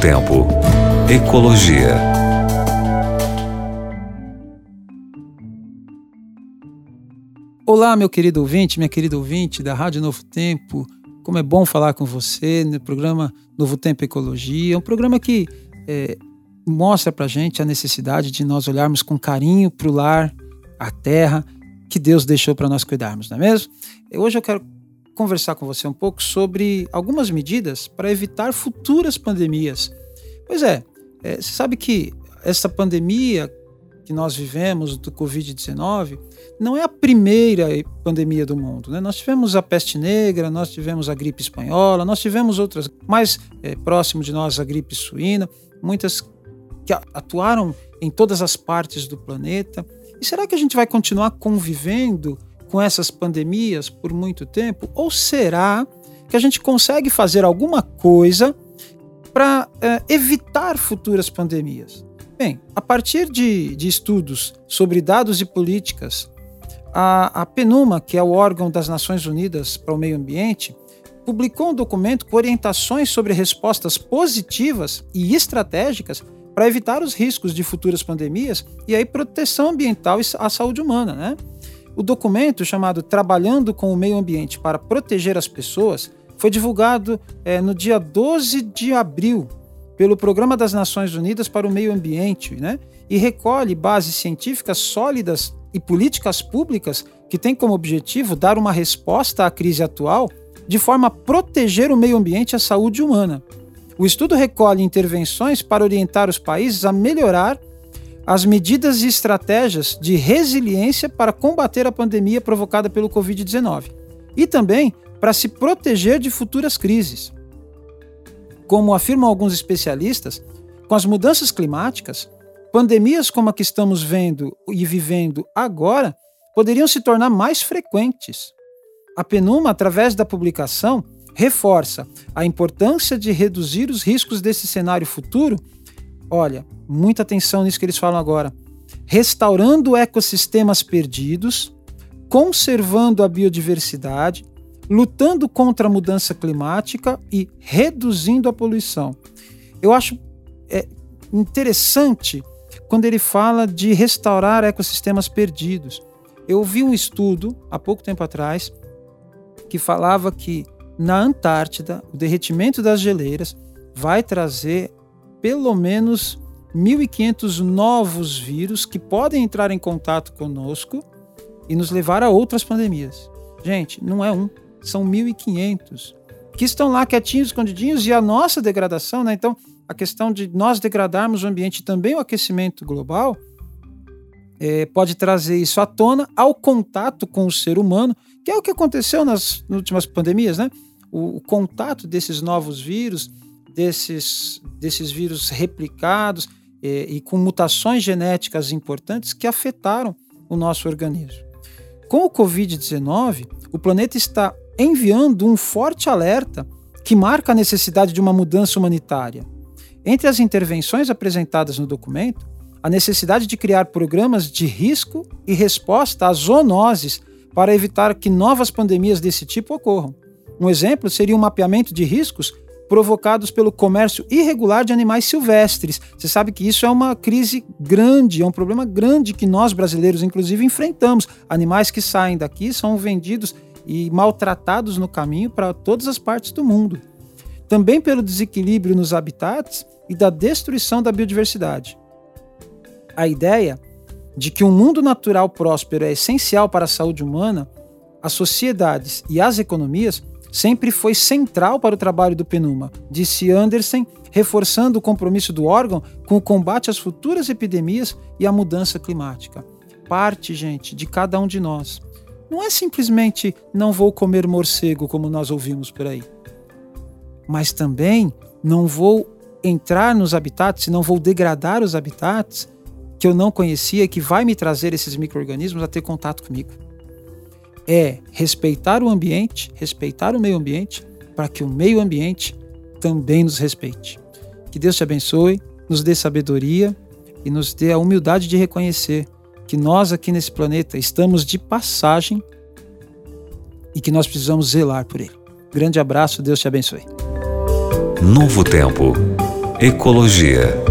Tempo. Ecologia. Olá, meu querido ouvinte, minha querida ouvinte da Rádio Novo Tempo. Como é bom falar com você no programa Novo Tempo Ecologia. É um programa que é, mostra para gente a necessidade de nós olharmos com carinho para o lar, a terra que Deus deixou para nós cuidarmos, não é mesmo? Hoje eu quero conversar com você um pouco sobre algumas medidas para evitar futuras pandemias. Pois é, é você sabe que essa pandemia que nós vivemos do Covid-19 não é a primeira pandemia do mundo. Né? Nós tivemos a peste negra, nós tivemos a gripe espanhola, nós tivemos outras, mais é, próximo de nós, a gripe suína, muitas que atuaram em todas as partes do planeta. E será que a gente vai continuar convivendo com essas pandemias por muito tempo? Ou será que a gente consegue fazer alguma coisa para é, evitar futuras pandemias? Bem, a partir de, de estudos sobre dados e políticas, a, a PNUMA, que é o órgão das Nações Unidas para o Meio Ambiente, publicou um documento com orientações sobre respostas positivas e estratégicas para evitar os riscos de futuras pandemias e aí proteção ambiental e a saúde humana, né? O documento, chamado Trabalhando com o Meio Ambiente para Proteger as Pessoas, foi divulgado é, no dia 12 de abril pelo Programa das Nações Unidas para o Meio Ambiente, né? e recolhe bases científicas sólidas e políticas públicas que têm como objetivo dar uma resposta à crise atual de forma a proteger o meio ambiente e a saúde humana. O estudo recolhe intervenções para orientar os países a melhorar as medidas e estratégias de resiliência para combater a pandemia provocada pelo Covid-19 e também para se proteger de futuras crises. Como afirmam alguns especialistas, com as mudanças climáticas, pandemias como a que estamos vendo e vivendo agora poderiam se tornar mais frequentes. A Penuma, através da publicação, reforça a importância de reduzir os riscos desse cenário futuro Olha, muita atenção nisso que eles falam agora. Restaurando ecossistemas perdidos, conservando a biodiversidade, lutando contra a mudança climática e reduzindo a poluição. Eu acho é, interessante quando ele fala de restaurar ecossistemas perdidos. Eu vi um estudo há pouco tempo atrás que falava que na Antártida o derretimento das geleiras vai trazer pelo menos 1.500 novos vírus que podem entrar em contato conosco e nos levar a outras pandemias. Gente, não é um, são 1.500 que estão lá quietinhos, escondidinhos e a nossa degradação, né? Então, a questão de nós degradarmos o ambiente também o aquecimento global é, pode trazer isso à tona ao contato com o ser humano, que é o que aconteceu nas, nas últimas pandemias, né? O, o contato desses novos vírus desses, desses vírus replicados eh, e com mutações genéticas importantes que afetaram o nosso organismo. Com o Covid-19, o planeta está enviando um forte alerta que marca a necessidade de uma mudança humanitária. Entre as intervenções apresentadas no documento, a necessidade de criar programas de risco e resposta às zoonoses para evitar que novas pandemias desse tipo ocorram. Um exemplo seria o um mapeamento de riscos provocados pelo comércio irregular de animais silvestres. Você sabe que isso é uma crise grande, é um problema grande que nós brasileiros, inclusive, enfrentamos. Animais que saem daqui são vendidos e maltratados no caminho para todas as partes do mundo. Também pelo desequilíbrio nos habitats e da destruição da biodiversidade. A ideia de que um mundo natural próspero é essencial para a saúde humana, as sociedades e as economias sempre foi central para o trabalho do PNUMA, disse Anderson, reforçando o compromisso do órgão com o combate às futuras epidemias e à mudança climática. Parte, gente, de cada um de nós. Não é simplesmente não vou comer morcego, como nós ouvimos por aí. Mas também não vou entrar nos habitats, não vou degradar os habitats que eu não conhecia e que vai me trazer esses micro-organismos a ter contato comigo é respeitar o ambiente, respeitar o meio ambiente, para que o meio ambiente também nos respeite. Que Deus te abençoe, nos dê sabedoria e nos dê a humildade de reconhecer que nós aqui nesse planeta estamos de passagem e que nós precisamos zelar por ele. Grande abraço, Deus te abençoe. Novo Tempo. Ecologia.